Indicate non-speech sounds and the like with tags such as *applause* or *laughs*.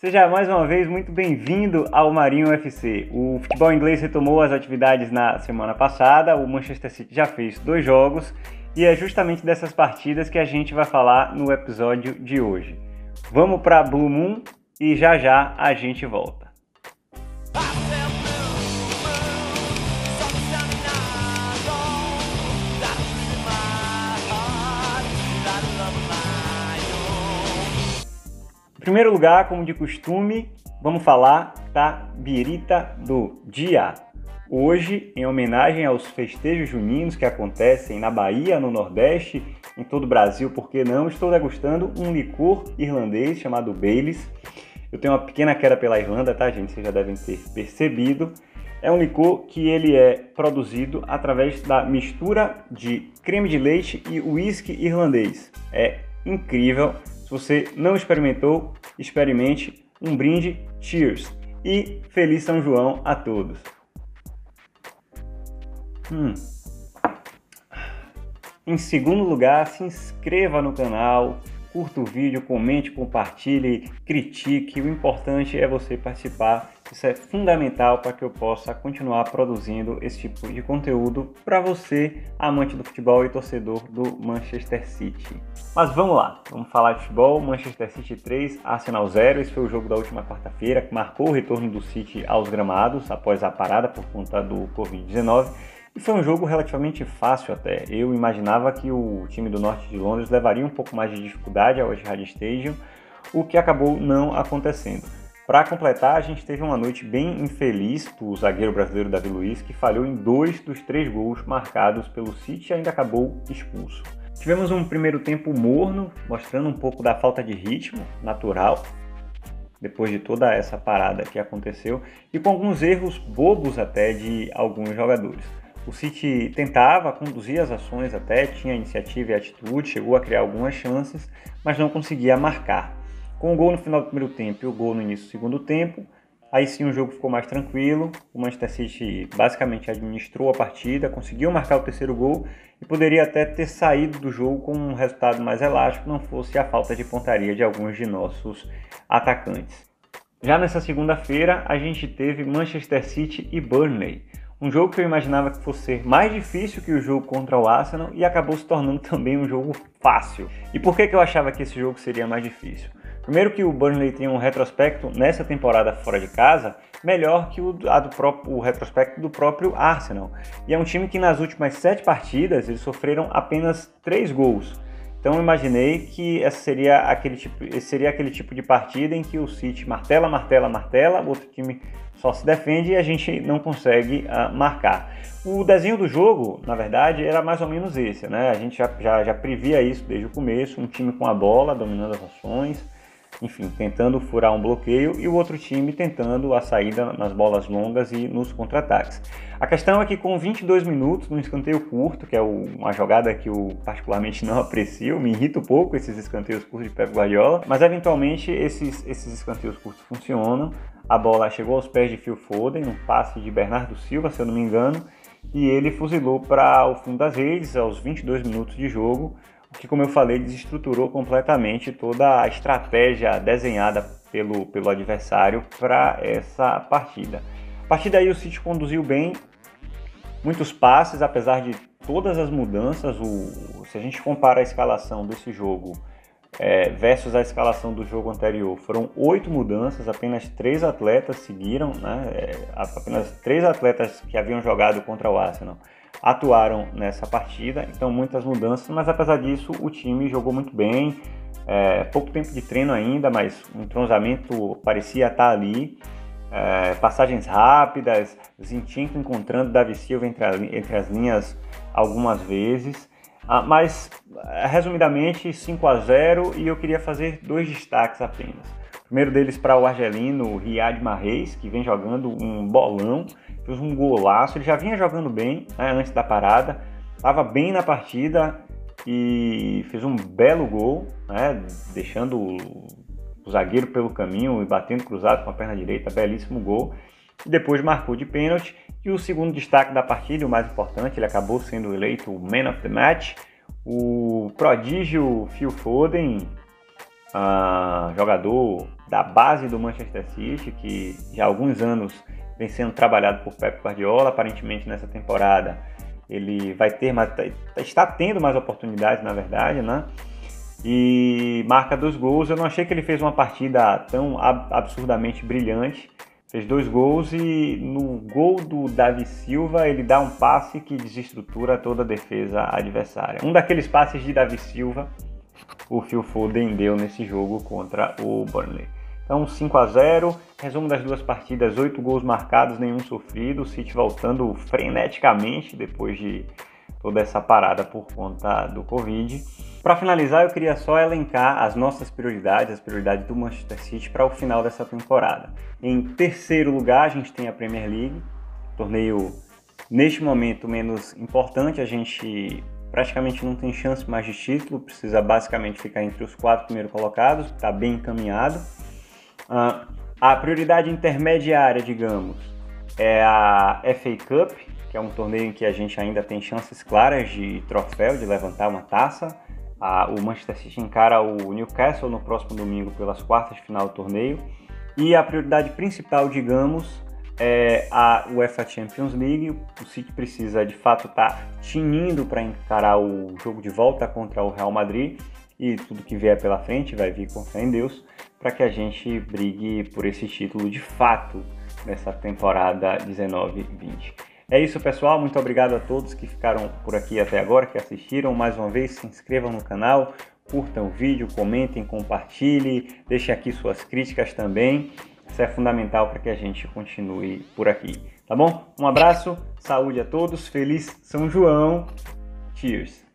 Seja mais uma vez muito bem-vindo ao Marinho FC. O futebol inglês retomou as atividades na semana passada, o Manchester City já fez dois jogos e é justamente dessas partidas que a gente vai falar no episódio de hoje. Vamos para Blue Moon e já já a gente volta. Primeiro lugar, como de costume, vamos falar da birita do dia. Hoje, em homenagem aos festejos juninos que acontecem na Bahia, no Nordeste, em todo o Brasil, por que não, estou degustando um licor irlandês chamado Baileys. Eu tenho uma pequena queda pela Irlanda, tá, gente? Vocês já devem ter percebido. É um licor que ele é produzido através da mistura de creme de leite e uísque irlandês. É incrível, se você não experimentou, experimente. Um brinde, cheers! E feliz São João a todos! Hum. Em segundo lugar, se inscreva no canal, curta o vídeo, comente, compartilhe, critique. O importante é você participar. Isso é fundamental para que eu possa continuar produzindo esse tipo de conteúdo para você, amante do futebol e torcedor do Manchester City. Mas vamos lá, vamos falar de futebol. Manchester City 3, Arsenal 0. Esse foi o jogo da última quarta-feira que marcou o retorno do City aos gramados após a parada por conta do Covid-19. E foi um jogo relativamente fácil até. Eu imaginava que o time do norte de Londres levaria um pouco mais de dificuldade ao Etihad Stadium, o que acabou não acontecendo. Para completar, a gente teve uma noite bem infeliz do zagueiro brasileiro Davi Luiz, que falhou em dois dos três gols marcados pelo City e ainda acabou expulso. Tivemos um primeiro tempo morno, mostrando um pouco da falta de ritmo natural, depois de toda essa parada que aconteceu, e com alguns erros bobos até de alguns jogadores. O City tentava conduzir as ações até, tinha iniciativa e atitude, chegou a criar algumas chances, mas não conseguia marcar. Com o gol no final do primeiro tempo e o gol no início do segundo tempo, aí sim o jogo ficou mais tranquilo. O Manchester City basicamente administrou a partida, conseguiu marcar o terceiro gol e poderia até ter saído do jogo com um resultado mais elástico, não fosse a falta de pontaria de alguns de nossos atacantes. Já nessa segunda-feira, a gente teve Manchester City e Burnley. Um jogo que eu imaginava que fosse mais difícil que o jogo contra o Arsenal e acabou se tornando *laughs* também um jogo fácil. E por que, que eu achava que esse jogo seria mais difícil? Primeiro que o Burnley tem um retrospecto nessa temporada fora de casa melhor que o, do próprio, o retrospecto do próprio Arsenal. E é um time que nas últimas sete partidas eles sofreram apenas três gols. Então imaginei que essa seria aquele tipo, seria aquele tipo de partida em que o City martela, martela, martela, o outro time só se defende e a gente não consegue uh, marcar. O desenho do jogo, na verdade, era mais ou menos esse, né? A gente já, já, já previa isso desde o começo, um time com a bola, dominando as ações, enfim, tentando furar um bloqueio e o outro time tentando a saída nas bolas longas e nos contra-ataques. A questão é que com 22 minutos, num escanteio curto, que é uma jogada que eu particularmente não *laughs* aprecio, me irrita um pouco esses escanteios curtos de Pep Guardiola, mas eventualmente esses, esses escanteios curtos funcionam. A bola chegou aos pés de Phil Foden, um passe de Bernardo Silva, se eu não me engano, e ele fuzilou para o fundo das redes aos 22 minutos de jogo, que, como eu falei, desestruturou completamente toda a estratégia desenhada pelo, pelo adversário para essa partida. A partir daí o City conduziu bem, muitos passes, apesar de todas as mudanças. O, se a gente compara a escalação desse jogo é, versus a escalação do jogo anterior. Foram oito mudanças, apenas três atletas seguiram, né? É, apenas três atletas que haviam jogado contra o Arsenal atuaram nessa partida, então muitas mudanças, mas apesar disso o time jogou muito bem. É, pouco tempo de treino ainda, mas o entrosamento parecia estar ali. É, passagens rápidas, Zinchenko encontrando Davi Silva entre, a, entre as linhas algumas vezes. Ah, mas, eh, resumidamente, 5 a 0 e eu queria fazer dois destaques apenas. O primeiro deles para o argelino Riyad Mahrez, que vem jogando um bolão, fez um golaço. Ele já vinha jogando bem né, antes da parada, estava bem na partida e fez um belo gol, né, deixando o, zagueiro pelo caminho e batendo cruzado com a perna direita, belíssimo gol. E depois marcou de pênalti e o segundo destaque da partida, o mais importante, ele acabou sendo eleito o Man of the Match. O prodígio Phil Foden uh, jogador da base do Manchester City, que já há alguns anos vem sendo trabalhado por Pep Guardiola, aparentemente nessa temporada ele vai ter mais, tá, está tendo mais oportunidades, na verdade, né? E marca dois gols. Eu não achei que ele fez uma partida tão absurdamente brilhante. Fez dois gols e no gol do Davi Silva ele dá um passe que desestrutura toda a defesa adversária. Um daqueles passes de Davi Silva o Phil Foden deu nesse jogo contra o Burnley. Então 5 a 0 resumo das duas partidas, 8 gols marcados, nenhum sofrido, o City voltando freneticamente depois de toda essa parada por conta do Covid. Para finalizar, eu queria só elencar as nossas prioridades, as prioridades do Manchester City para o final dessa temporada. Em terceiro lugar, a gente tem a Premier League, torneio neste momento menos importante, a gente praticamente não tem chance mais de título, precisa basicamente ficar entre os quatro primeiros colocados, está bem encaminhado. Uh, a prioridade intermediária, digamos, é a FA Cup, que é um torneio em que a gente ainda tem chances claras de troféu, de levantar uma taça. Uh, o Manchester City encara o Newcastle no próximo domingo pelas quartas de final do torneio. E a prioridade principal, digamos, é a UEFA Champions League. O City precisa de fato estar tá tinindo para encarar o jogo de volta contra o Real Madrid e tudo que vier pela frente vai vir com fé em Deus para que a gente brigue por esse título de fato nessa temporada 19-20. É isso, pessoal. Muito obrigado a todos que ficaram por aqui até agora, que assistiram. Mais uma vez, se inscrevam no canal, curtam o vídeo, comentem, compartilhem, deixem aqui suas críticas também. Isso é fundamental para que a gente continue por aqui. Tá bom? Um abraço, saúde a todos, feliz São João. Cheers!